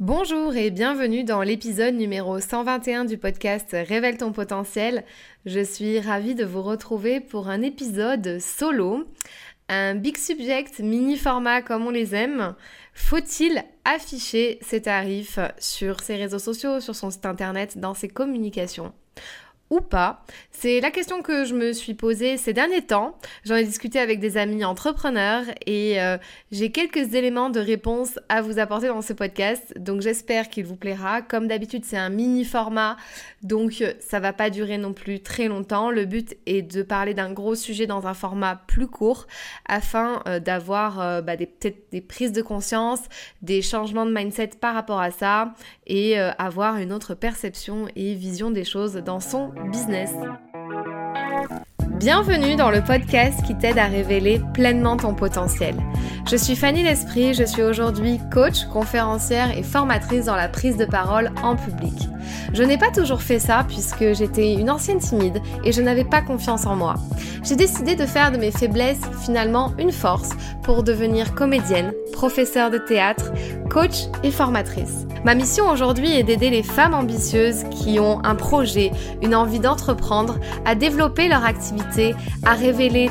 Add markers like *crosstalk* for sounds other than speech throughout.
Bonjour et bienvenue dans l'épisode numéro 121 du podcast Révèle ton potentiel. Je suis ravie de vous retrouver pour un épisode solo, un big subject mini format comme on les aime. Faut-il afficher ses tarifs sur ses réseaux sociaux, sur son site internet, dans ses communications? Ou pas C'est la question que je me suis posée ces derniers temps. J'en ai discuté avec des amis entrepreneurs et euh, j'ai quelques éléments de réponse à vous apporter dans ce podcast. Donc j'espère qu'il vous plaira. Comme d'habitude, c'est un mini format, donc euh, ça va pas durer non plus très longtemps. Le but est de parler d'un gros sujet dans un format plus court afin euh, d'avoir bah, peut-être des prises de conscience, des changements de mindset par rapport à ça et avoir une autre perception et vision des choses dans son business. Bienvenue dans le podcast qui t'aide à révéler pleinement ton potentiel. Je suis Fanny L'Esprit, je suis aujourd'hui coach, conférencière et formatrice dans la prise de parole en public. Je n'ai pas toujours fait ça puisque j'étais une ancienne timide et je n'avais pas confiance en moi. J'ai décidé de faire de mes faiblesses finalement une force pour devenir comédienne, professeure de théâtre, coach et formatrice. Ma mission aujourd'hui est d'aider les femmes ambitieuses qui ont un projet, une envie d'entreprendre, à développer leur activité, à révéler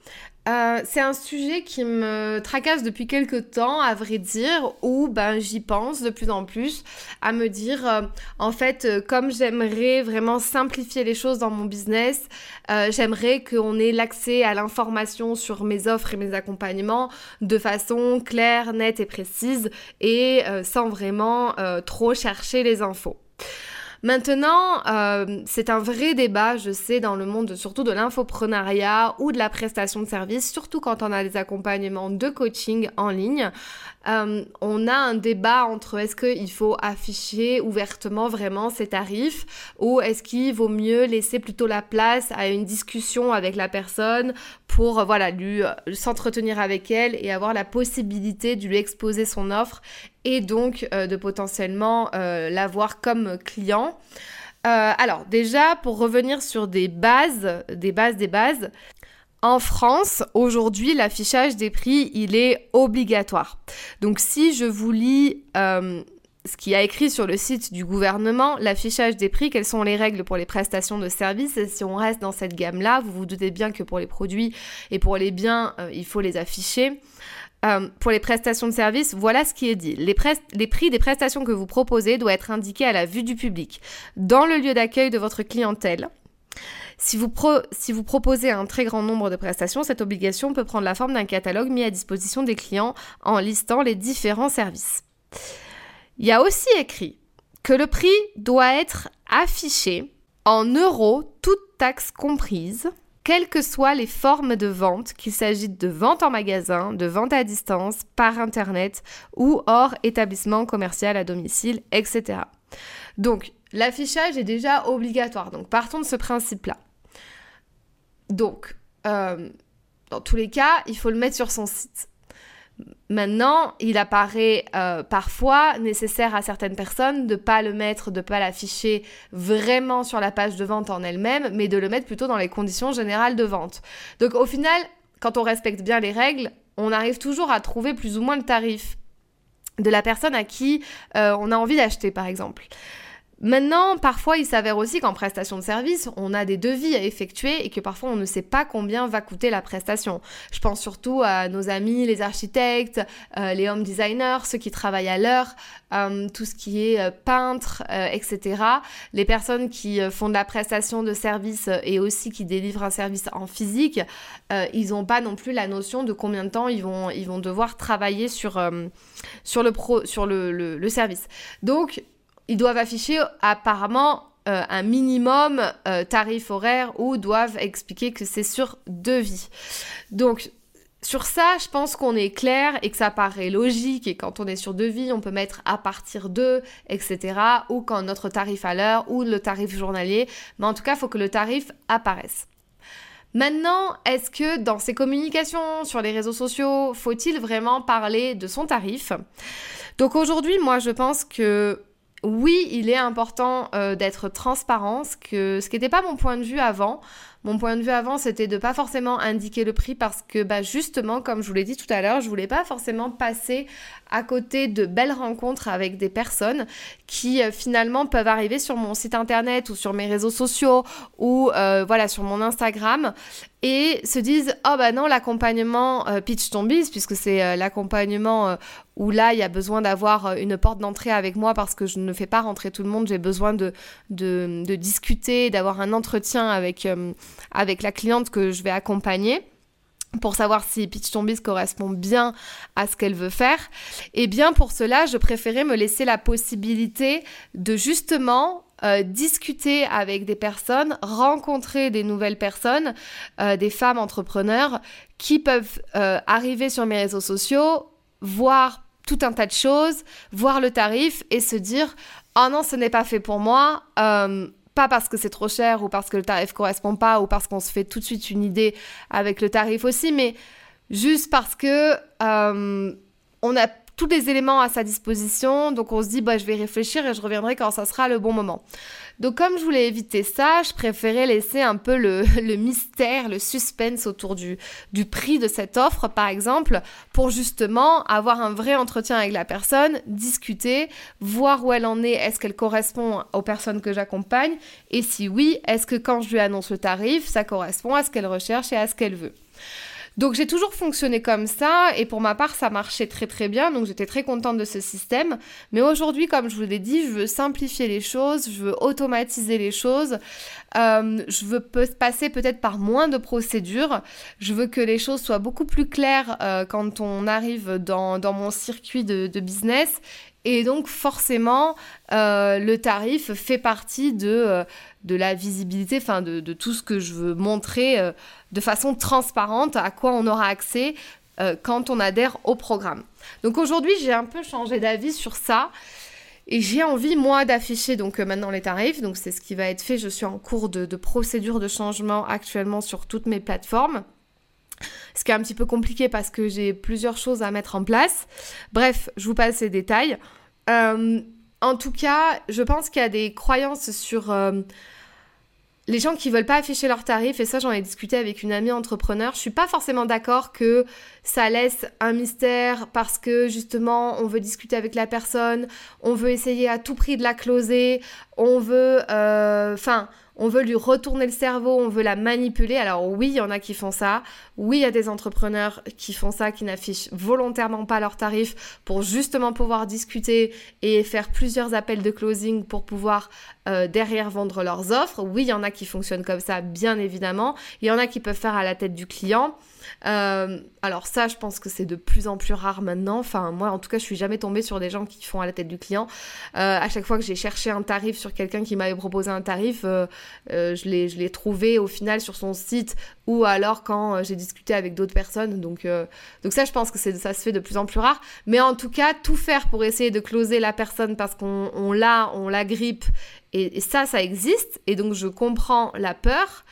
Euh, c'est un sujet qui me tracasse depuis quelques temps, à vrai dire, où ben, j'y pense de plus en plus à me dire, euh, en fait, euh, comme j'aimerais vraiment simplifier les choses dans mon business, j'aimerais qu'on ait l'accès à l'information sur mes offres et mes accompagnements de façon claire, nette et précise, et sans vraiment trop chercher les infos. Maintenant, euh, c'est un vrai débat, je sais, dans le monde surtout de l'infoprenariat ou de la prestation de services, surtout quand on a des accompagnements de coaching en ligne. Euh, on a un débat entre est-ce qu'il faut afficher ouvertement vraiment ses tarifs ou est-ce qu'il vaut mieux laisser plutôt la place à une discussion avec la personne pour voilà lui euh, s'entretenir avec elle et avoir la possibilité de lui exposer son offre et donc euh, de potentiellement l'avoir comme client. alors déjà pour revenir sur des bases, des bases, des bases, en France, aujourd'hui, l'affichage des prix, il est obligatoire. Donc si je vous lis euh, ce qui a écrit sur le site du gouvernement, l'affichage des prix, quelles sont les règles pour les prestations de services, et si on reste dans cette gamme-là, vous vous doutez bien que pour les produits et pour les biens, euh, il faut les afficher. Euh, pour les prestations de services, voilà ce qui est dit. Les, les, prix des prestations que vous proposez doivent être indiqués à la vue du public, dans le lieu d'accueil de votre clientèle, si vous, proposez un très grand nombre de prestations, cette obligation peut prendre la forme d'un catalogue mis à disposition des clients en listant les différents services. Il y a aussi écrit que le prix doit être affiché en euros, toutes taxes comprises, quelles que soient les formes de vente, qu'il s'agisse de vente en magasin, de vente à distance, par Internet ou hors établissement commercial à domicile, etc. Donc, l'affichage est déjà obligatoire. Donc, partons de ce principe-là. Donc, euh, dans tous les cas, il faut le mettre sur son site. Maintenant, il apparaît euh, parfois nécessaire à certaines personnes de ne pas le mettre, de ne pas l'afficher vraiment sur la page de vente en elle-même, mais de le mettre plutôt dans les conditions générales de vente. Donc au final, quand on respecte bien les règles, on arrive toujours à trouver plus ou moins le tarif de la personne à qui euh, on a envie d'acheter, par exemple. Maintenant, parfois, il s'avère aussi qu'en prestation de service, on a des devis à effectuer et que parfois on ne sait pas combien va coûter la prestation. Je pense surtout à nos amis, les architectes, euh, les home designers, ceux qui travaillent à l'heure, euh, tout ce qui est euh, peintre, etc. Les personnes qui font de la prestation de service et aussi qui délivrent un service en physique, ils n'ont pas non plus la notion de combien de temps ils vont, devoir travailler sur le, le service. Donc, ils doivent afficher apparemment euh, un minimum euh, tarif horaire ou doivent expliquer que c'est sur devis. Donc, sur ça, je pense qu'on est clair et que ça paraît logique. Et quand on est sur devis, on peut mettre à partir de, etc. Ou quand notre tarif à l'heure ou le tarif journalier. Mais en tout cas, il faut que le tarif apparaisse. Maintenant, est-ce que dans ces communications sur les réseaux sociaux, faut-il vraiment parler de son tarif? Donc aujourd'hui, moi, je pense que oui, il est important euh, d'être transparent, ce, ce qui n'était pas mon point de vue avant. Mon point de vue avant, c'était de pas forcément indiquer le prix parce que, bah, justement, comme je vous l'ai dit tout à l'heure, je voulais pas forcément passer à côté de belles rencontres avec des personnes qui euh, finalement peuvent arriver sur mon site internet ou sur mes réseaux sociaux ou euh, voilà sur mon Instagram et se disent oh bah non l'accompagnement euh, pitch ton puisque c'est l'accompagnement où là il y a besoin d'avoir une porte d'entrée avec moi parce que je ne fais pas rentrer tout le monde. J'ai besoin de discuter d'avoir un entretien avec avec la cliente que je vais accompagner pour savoir si Pitch Ton correspond bien à ce qu'elle veut faire, eh bien pour cela, je préférais me laisser la possibilité de justement euh, discuter avec des personnes, rencontrer des nouvelles personnes, euh, des femmes entrepreneurs qui peuvent euh, arriver sur mes réseaux sociaux, voir tout un tas de choses, voir le tarif et se dire oh non, ce n'est pas fait pour moi pas parce que c'est trop cher ou parce que le tarif correspond pas ou parce qu'on se fait tout de suite une idée avec le tarif aussi, mais juste parce que euh, on a tous les éléments à sa disposition, donc on se dit bah je vais réfléchir et je reviendrai quand ça sera le bon moment. Donc comme je voulais éviter ça, je préférais laisser un peu *laughs* le, mystère, le suspense autour du, du prix de cette offre, par exemple, pour justement avoir un vrai entretien avec la personne, discuter, voir où elle en est, est-ce qu'elle correspond aux personnes que j'accompagne, et si oui, est-ce que quand je lui annonce le tarif, ça correspond à ce qu'elle recherche et à ce qu'elle veut. Donc j'ai toujours fonctionné comme ça et pour ma part ça marchait très très bien. Donc j'étais très contente de ce système. Mais aujourd'hui comme je vous l'ai dit je veux simplifier les choses, je veux automatiser les choses, euh, je veux passer peut-être par moins de procédures, je veux que les choses soient beaucoup plus claires euh, quand on arrive dans, mon circuit de, business et donc forcément, euh, le tarif fait partie de, de la visibilité, enfin de, tout ce que je veux montrer euh, de façon transparente, à quoi on aura accès euh, quand on adhère au programme. Donc aujourd'hui, j'ai un peu changé d'avis sur ça. Et j'ai envie, moi, d'afficher donc euh, maintenant les tarifs. Donc c'est ce qui va être fait. Je suis en cours de, procédure de changement actuellement sur toutes mes plateformes. Ce qui est un petit peu compliqué parce que j'ai plusieurs choses à mettre en place. Bref, je vous passe les détails. en tout cas, je pense qu'il y a des croyances sur les gens qui veulent pas afficher leurs tarifs, et ça j'en ai discuté avec une amie entrepreneur, je suis pas forcément d'accord que ça laisse un mystère parce que justement on veut discuter avec la personne, on veut essayer à tout prix de la closer, on veut, euh, enfin, on veut lui retourner le cerveau, on veut la manipuler. Alors oui, il y en a qui font ça. Oui, il y a des entrepreneurs qui font ça, qui n'affichent volontairement pas leurs tarifs pour justement pouvoir discuter et faire plusieurs appels de closing pour pouvoir euh, derrière vendre leurs offres. Oui, il y en a qui fonctionnent comme ça, bien évidemment. Il y en a qui peuvent faire à la tête du client. Euh, alors ça, je pense que c'est de plus en plus rare maintenant. Enfin, moi, en tout cas, je suis jamais tombée sur des gens qui font à la tête du client. Euh, à chaque fois que j'ai cherché un tarif sur quelqu'un qui m'avait proposé un tarif, euh, je l'ai trouvé au final sur son site ou alors quand j'ai discuté avec d'autres personnes. Donc, donc ça, je pense que ça se fait de plus en plus rare. Mais en tout cas, tout faire pour essayer de closer la personne parce qu'on l'a, on la grippe. Et, et, ça, ça existe. Et donc, je comprends la peur.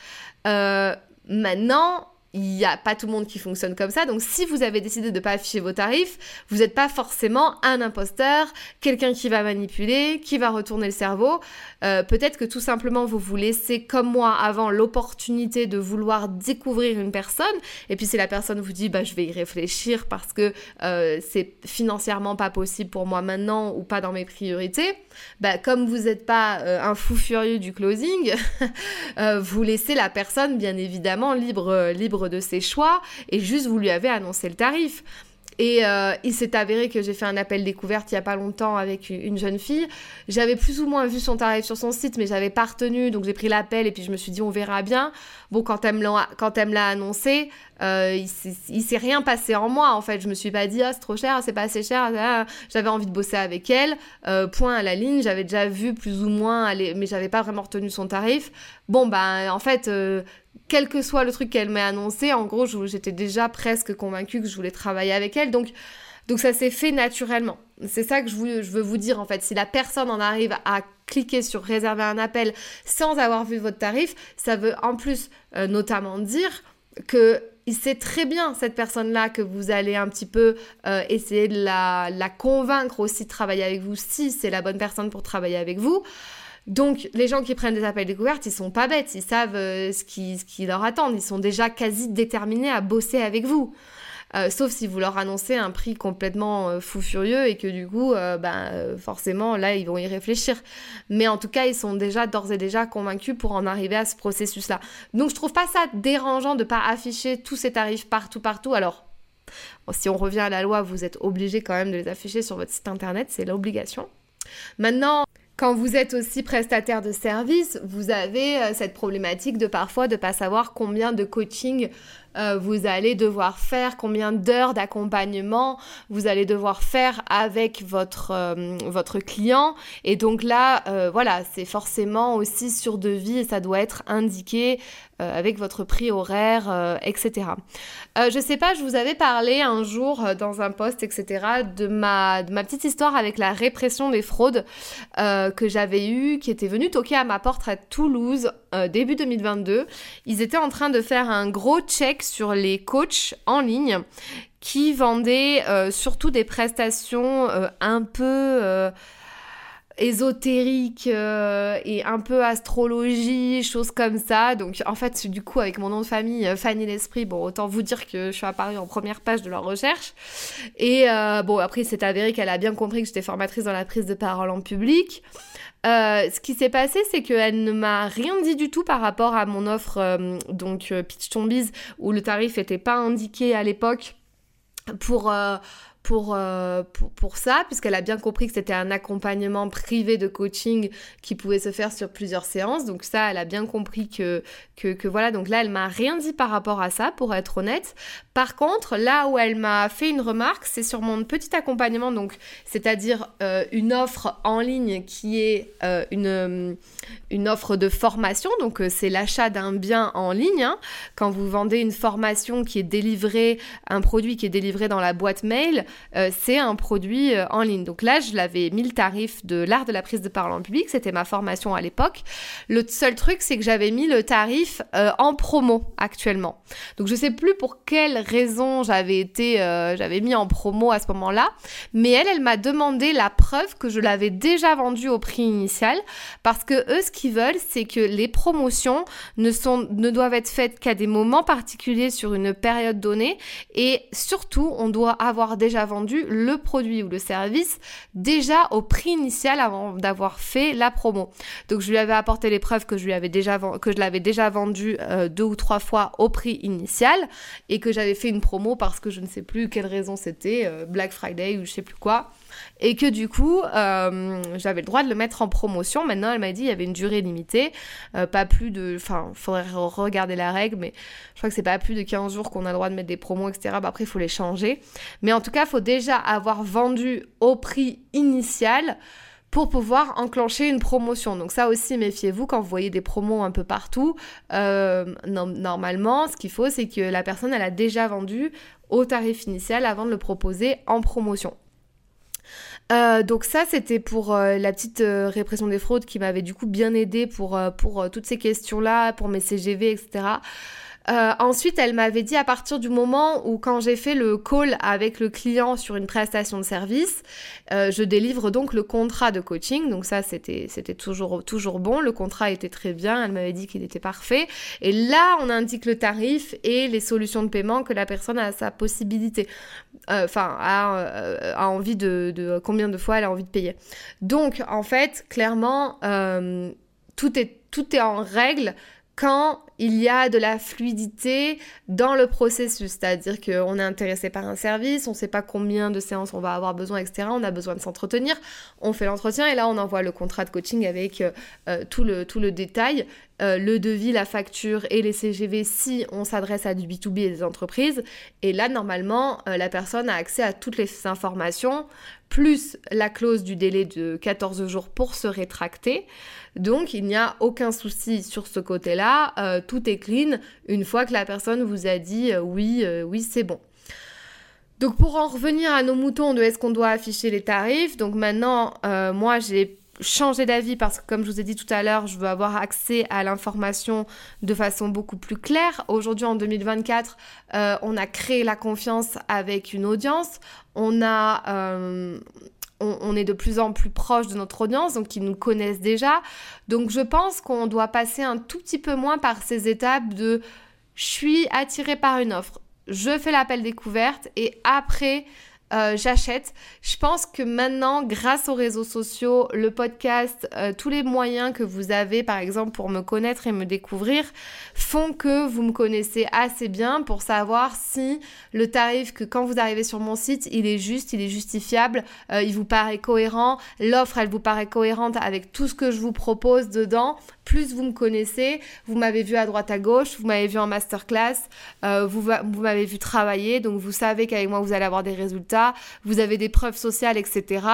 maintenant, il n'y a pas tout le monde qui fonctionne comme ça. Donc si vous avez décidé de ne pas afficher vos tarifs, vous n'êtes pas forcément un imposteur, quelqu'un qui va manipuler, qui va retourner le cerveau. Euh, peut-être que tout simplement vous vous laissez comme moi avant l'opportunité de vouloir découvrir une personne. Et puis si la personne vous dit bah je vais y réfléchir parce que euh, c'est financièrement pas possible pour moi maintenant ou pas dans mes priorités, bah comme vous n'êtes pas euh, un fou furieux du closing, *laughs* vous laissez la personne bien évidemment libre libre de ses choix et juste vous lui avez annoncé le tarif. Et euh, il s'est avéré que j'ai fait un appel découverte il y a pas longtemps avec une jeune fille. J'avais plus ou moins vu son tarif sur son site, mais j'avais pas retenu, donc j'ai pris l'appel et puis je me suis dit on verra bien. Bon, quand elle me l'a, annoncé, euh, il, s'est rien passé en moi en fait. Je me suis pas dit ah c'est trop cher, c'est pas assez cher. Ah, j'avais envie de bosser avec elle. Euh, point à la ligne. J'avais déjà vu plus ou moins, aller, mais j'avais pas vraiment retenu son tarif. Bon bah en fait. Quel que soit le truc qu'elle m'ait annoncé, en gros, j'étais déjà presque convaincue que je voulais travailler avec elle. Donc, donc ça s'est fait naturellement. C'est ça que je, veux vous dire en fait. Si la personne en arrive à cliquer sur réserver un appel sans avoir vu votre tarif, ça veut en plus euh, notamment dire que il sait très bien cette personne-là que vous allez un petit peu euh, essayer de la, convaincre aussi de travailler avec vous si c'est la bonne personne pour travailler avec vous. Donc les gens qui prennent des appels découvertes, ils sont pas bêtes, ils savent euh, ce, qui, leur attend, ils sont déjà quasi déterminés à bosser avec vous. Euh, sauf si vous leur annoncez un prix complètement euh, fou furieux et que du coup, ben, forcément, là, ils vont y réfléchir. Mais en tout cas, ils sont déjà d'ores et déjà convaincus pour en arriver à ce processus-là. Donc, je trouve pas ça dérangeant de pas afficher tous ces tarifs partout, partout. Alors, si on revient à la loi, vous êtes obligé quand même de les afficher sur votre site internet, c'est l'obligation. Maintenant, quand vous êtes aussi prestataire de service, vous avez cette problématique de parfois de pas savoir combien de coaching euh, vous allez devoir faire, combien d'heures d'accompagnement vous allez devoir faire avec votre, euh, votre client. Et donc là, euh, voilà, c'est forcément aussi sur devis et ça doit être indiqué avec votre prix horaire, etc. je sais pas, je vous avais parlé un jour dans un post, etc., de ma, de ma petite histoire avec la répression des fraudes que j'avais eue, qui était venue toquer à ma porte à Toulouse début 2022. Ils étaient en train de faire un gros check sur les coachs en ligne qui vendaient euh, surtout des prestations euh, un peu euh, ésotériques et un peu astrologie, choses comme ça. Donc en fait, du coup, avec mon nom de famille, Fanny l'Esprit, bon, autant vous dire que je suis apparue en première page de leur recherche. Et bon, après, c'est avéré qu'elle a bien compris que j'étais formatrice dans la prise de parole en public. Euh, ce qui s'est passé, c'est qu'elle ne m'a rien dit du tout par rapport à mon offre, euh, donc euh, Pitch Tombies, où le tarif n'était pas indiqué à l'époque pour, pour, euh, pour, pour, ça, puisqu'elle a bien compris que c'était un accompagnement privé de coaching qui pouvait se faire sur plusieurs séances. Donc ça, elle a bien compris que, que, que voilà. Donc là, elle m'a rien dit par rapport à ça, pour être honnête. Par contre, là où elle m'a fait une remarque, c'est sur mon petit accompagnement, donc c'est-à-dire euh, une offre en ligne qui est euh, une, une offre de formation. Donc c'est l'achat d'un bien en ligne. Hein. Quand vous vendez une formation qui est délivrée, un produit qui est délivré dans la boîte mail, euh, c'est un produit euh, en ligne. Donc là, je l'avais mis le tarif de l'art de la prise de parole en public, c'était ma formation à l'époque. Le seul truc, c'est que j'avais mis le tarif euh, en promo actuellement. Donc je sais plus pour quelle raison j'avais été, j'avais mis en promo à ce moment-là, mais elle, elle m'a demandé la preuve que je l'avais déjà vendu au prix initial, parce que eux, ce qu'ils veulent, c'est que les promotions ne sont, ne doivent être faites qu'à des moments particuliers sur une période donnée, et surtout, on doit avoir déjà vendu le produit ou le service déjà au prix initial avant d'avoir fait la promo. Donc je lui avais apporté les preuves que je l'avais déjà vendu euh, deux ou trois fois au prix initial et que j'avais fait une promo parce que je ne sais plus quelle raison c'était, euh, Black Friday ou je sais plus quoi et que du coup, euh, j'avais le droit de le mettre en promotion. Maintenant, elle m'a dit il y avait une durée limitée, euh, pas plus de. Enfin, il faudrait regarder la règle, mais je crois que c'est pas plus de 15 jours qu'on a le droit de mettre des promos, etc. Bah, après, il faut les changer. Mais en tout cas, il faut déjà avoir vendu au prix initial pour pouvoir enclencher une promotion. Donc ça aussi, méfiez-vous quand vous voyez des promos un peu partout. Euh, normalement, ce qu'il faut, c'est que la personne, elle a déjà vendu au tarif initial avant de le proposer en promotion. Euh, donc ça, c'était pour euh, la petite euh, répression des fraudes qui m'avait du coup bien aidé pour, pour toutes ces questions-là, pour mes CGV, etc. Euh, ensuite, elle m'avait dit à partir du moment où quand j'ai fait le call avec le client sur une prestation de service, euh, je délivre donc le contrat de coaching. Donc ça, c'était toujours toujours bon. Le contrat était très bien. Elle m'avait dit qu'il était parfait. Et là, on indique le tarif et les solutions de paiement que la personne a sa possibilité. Euh, enfin, a, envie de, de, combien de fois elle a envie de payer. Donc, en fait, clairement, tout est tout est en règle quand il y a de la fluidité dans le processus, c'est-à-dire qu'on est intéressé par un service, on ne sait pas combien de séances on va avoir besoin, etc. On a besoin de s'entretenir, on fait l'entretien et là on envoie le contrat de coaching avec euh, tout, le, tout le détail euh, le devis, la facture et les CGV si on s'adresse à du B2B et des entreprises. Et là, normalement, euh, la personne a accès à toutes les informations, plus la clause du délai de 14 jours pour se rétracter. Donc, il n'y a aucun souci sur ce côté-là. Euh, tout est clean une fois que la personne vous a dit oui, oui, c'est bon. Donc pour en revenir à nos moutons de est-ce qu'on doit afficher les tarifs, donc maintenant moi j'ai changer d'avis parce que comme je vous ai dit tout à l'heure, je veux avoir accès à l'information de façon beaucoup plus claire. Aujourd'hui, en 2024, euh, on a créé la confiance avec une audience. On a... Euh, est de plus en plus proche de notre audience, donc ils nous connaissent déjà. Donc je pense qu'on doit passer un tout petit peu moins par ces étapes de je suis attiré par une offre, je fais l'appel découverte et après euh, j'achète. Je pense que maintenant, grâce aux réseaux sociaux, le podcast, euh, tous les moyens que vous avez, par exemple, pour me connaître et me découvrir, font que vous me connaissez assez bien pour savoir si le tarif que quand vous arrivez sur mon site, il est juste, il est justifiable, euh, il vous paraît cohérent, l'offre, elle vous paraît cohérente avec tout ce que je vous propose dedans. Plus vous me connaissez, vous m'avez vu à droite à gauche, vous m'avez vu en masterclass, vous, vous m'avez vu travailler, donc vous savez qu'avec moi, vous allez avoir des résultats vous avez des preuves sociales, etc.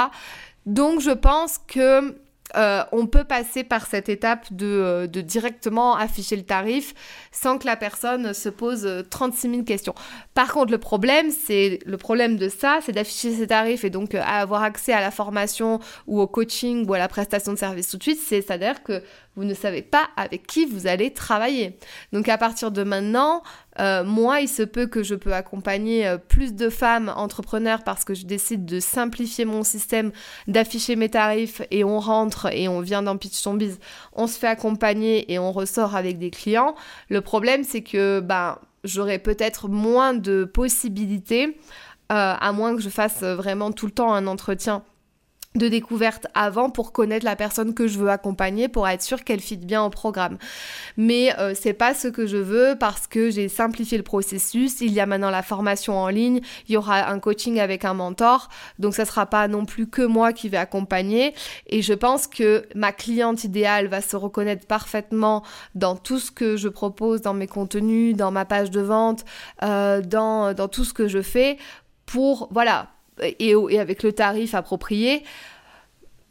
Donc je pense que euh, on peut passer par cette étape euh, de, directement afficher le tarif sans que la personne se pose 36 euh, 000 questions. Par contre, le problème, c'est le problème de ça, c'est d'afficher ses tarifs et donc avoir accès à la formation ou au coaching ou à la prestation de service tout de suite. C'est-à-dire que vous ne savez pas avec qui vous allez travailler. Donc à partir de maintenant, euh, moi, il se peut que je peux accompagner euh, plus de femmes entrepreneurs parce que je décide de simplifier mon système, d'afficher mes tarifs et on rentre et on vient dans Pitch Ton on se fait accompagner et on ressort avec des clients. Le problème, c'est que ben, j'aurai peut-être moins de possibilités, euh, à moins que je fasse vraiment tout le temps un entretien de découverte avant pour connaître la personne que je veux accompagner pour être sûr qu'elle fit bien au programme. Mais euh, c'est pas ce que je veux parce que j'ai simplifié le processus. Il y a maintenant la formation en ligne, il y aura un coaching avec un mentor, donc ça sera pas non plus que moi qui vais accompagner. Et je pense que ma cliente idéale va se reconnaître parfaitement dans tout ce que je propose, dans mes contenus, dans ma page de vente, euh, dans, dans tout ce que je fais pour voilà et, avec le tarif approprié.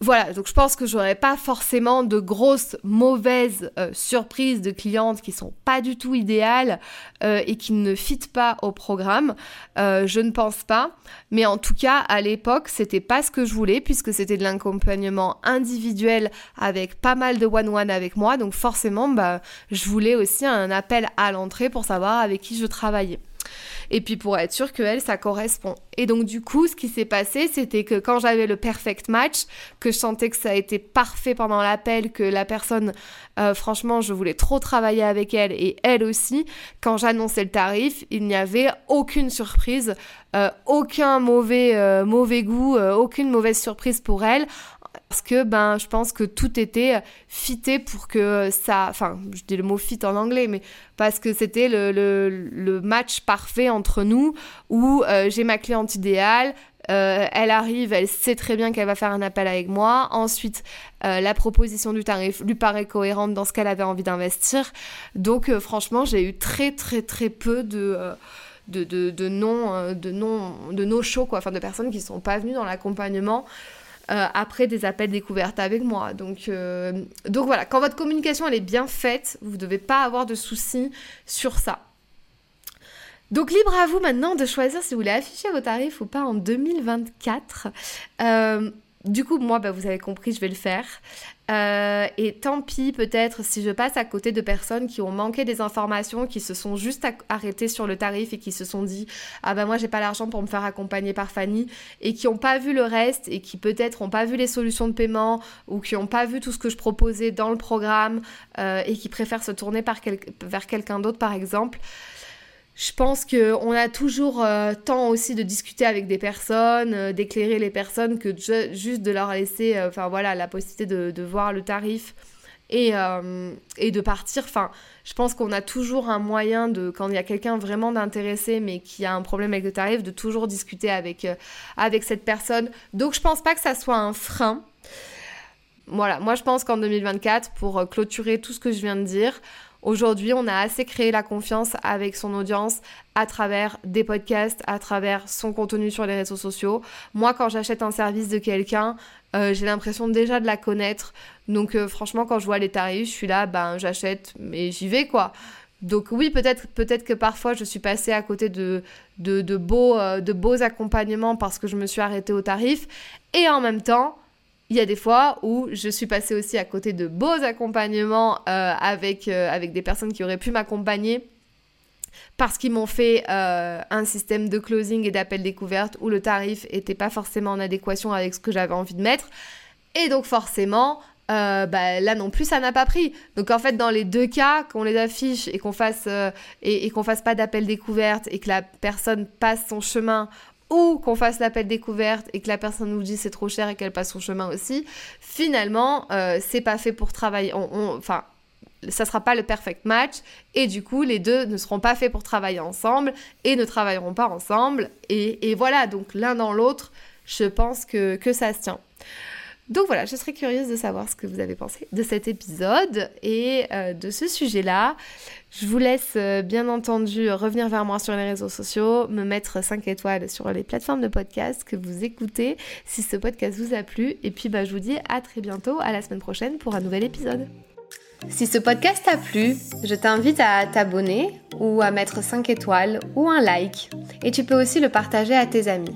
Voilà, donc je pense que j'aurais pas forcément de grosses mauvaises euh, surprises de clientes qui sont pas du tout idéales euh, et qui ne fitent pas au programme. Euh, je ne pense pas, mais en tout cas à l'époque c'était pas ce que je voulais puisque c'était de l'accompagnement individuel avec pas mal de one one avec moi, donc forcément bah je voulais aussi un appel à l'entrée pour savoir avec qui je travaillais et puis pour être sûr que elle, ça correspond. Et donc du coup, ce qui s'est passé, c'était que quand j'avais le perfect match, que je sentais que ça a été parfait pendant l'appel, que la personne, euh, franchement, je voulais trop travailler avec elle et elle aussi, quand j'annonçais le tarif, il n'y avait aucune surprise, euh, aucun mauvais, euh, mauvais goût, aucune mauvaise surprise pour elle parce que ben je pense que tout était fité pour que ça enfin je dis le mot fit en anglais mais parce que c'était le, le, match parfait entre nous où euh, j'ai ma cliente idéale euh, elle arrive, elle sait très bien qu'elle va faire un appel avec moi. Ensuite, euh, la proposition du tarif lui paraît cohérente dans ce qu'elle avait envie d'investir. Donc, franchement, j'ai eu très, très, très peu de, de, de, de non, de non, de no show, quoi. Enfin, de personnes qui sont pas venues dans l'accompagnement. Euh, après des appels découvertes avec moi. Donc, euh, donc voilà, quand votre communication elle est bien faite, vous ne devez pas avoir de soucis sur ça. Donc libre à vous maintenant de choisir si vous voulez afficher vos tarifs ou pas en 2024. Euh, du coup, moi, bah, vous avez compris, je vais le faire. Euh, et tant pis, peut-être, si je passe à côté de personnes qui ont manqué des informations, qui se sont juste arrêtées sur le tarif et qui se sont dit Ah ben moi, j'ai pas l'argent pour me faire accompagner par Fanny, et qui n'ont pas vu le reste, et qui peut-être n'ont pas vu les solutions de paiement, ou qui n'ont pas vu tout ce que je proposais dans le programme, euh, et qui préfèrent se tourner vers quelqu'un d'autre, par exemple. Je pense qu'on a toujours euh, temps aussi de discuter avec des personnes, euh, d'éclairer les personnes, que juste de leur laisser euh, enfin voilà, la possibilité de, voir le tarif et, et de partir. Enfin, je pense qu'on a toujours un moyen de, quand il y a quelqu'un vraiment d'intéressé mais qui a un problème avec le tarif, de toujours discuter avec, avec cette personne. Donc je pense pas que ça soit un frein. voilà, moi je pense qu'en 2024, pour euh, clôturer tout ce que je viens de dire, Aujourd'hui, on a assez créé la confiance avec son audience à travers des podcasts, à travers son contenu sur les réseaux sociaux. Moi, quand j'achète un service de quelqu'un, euh, j'ai l'impression déjà de la connaître. Donc euh, franchement, quand je vois les tarifs, je suis là, ben j'achète, mais j'y vais quoi. Donc oui, peut-être peut-être que parfois je suis passée à côté de, de, beaux, euh, de beaux accompagnements parce que je me suis arrêtée au tarif. Et en même temps, il y a des fois où je suis passée aussi à côté de beaux accompagnements avec, avec des personnes qui auraient pu m'accompagner parce qu'ils m'ont fait un système de closing et d'appel découverte où le tarif n'était pas forcément en adéquation avec ce que j'avais envie de mettre. Et donc forcément, euh, bah, là non plus ça n'a pas pris. Donc en fait dans les deux cas, qu'on les affiche et qu'on fasse euh, et, qu'on fasse pas d'appel découverte et que la personne passe son chemin ou qu'on fasse l'appel découverte et que la personne nous dit c'est trop cher et qu'elle passe son chemin aussi, finalement euh, c'est pas fait pour travailler. enfin ça sera pas le perfect match et du coup les deux ne seront pas faits pour travailler ensemble et ne travailleront pas ensemble et, voilà donc l'un dans l'autre je pense que ça se tient. Donc voilà, je serais curieuse de savoir ce que vous avez pensé de cet épisode et euh, de ce sujet-là. Je vous laisse euh, bien entendu revenir vers moi sur les réseaux sociaux, me mettre 5 étoiles sur les plateformes de podcast que vous écoutez si ce podcast vous a plu. Et puis bah, je vous dis à très bientôt, à la semaine prochaine pour un nouvel épisode. Si ce podcast t'a plu, je t'invite à t'abonner ou à mettre 5 étoiles ou un like. Et tu peux aussi le partager à tes amis.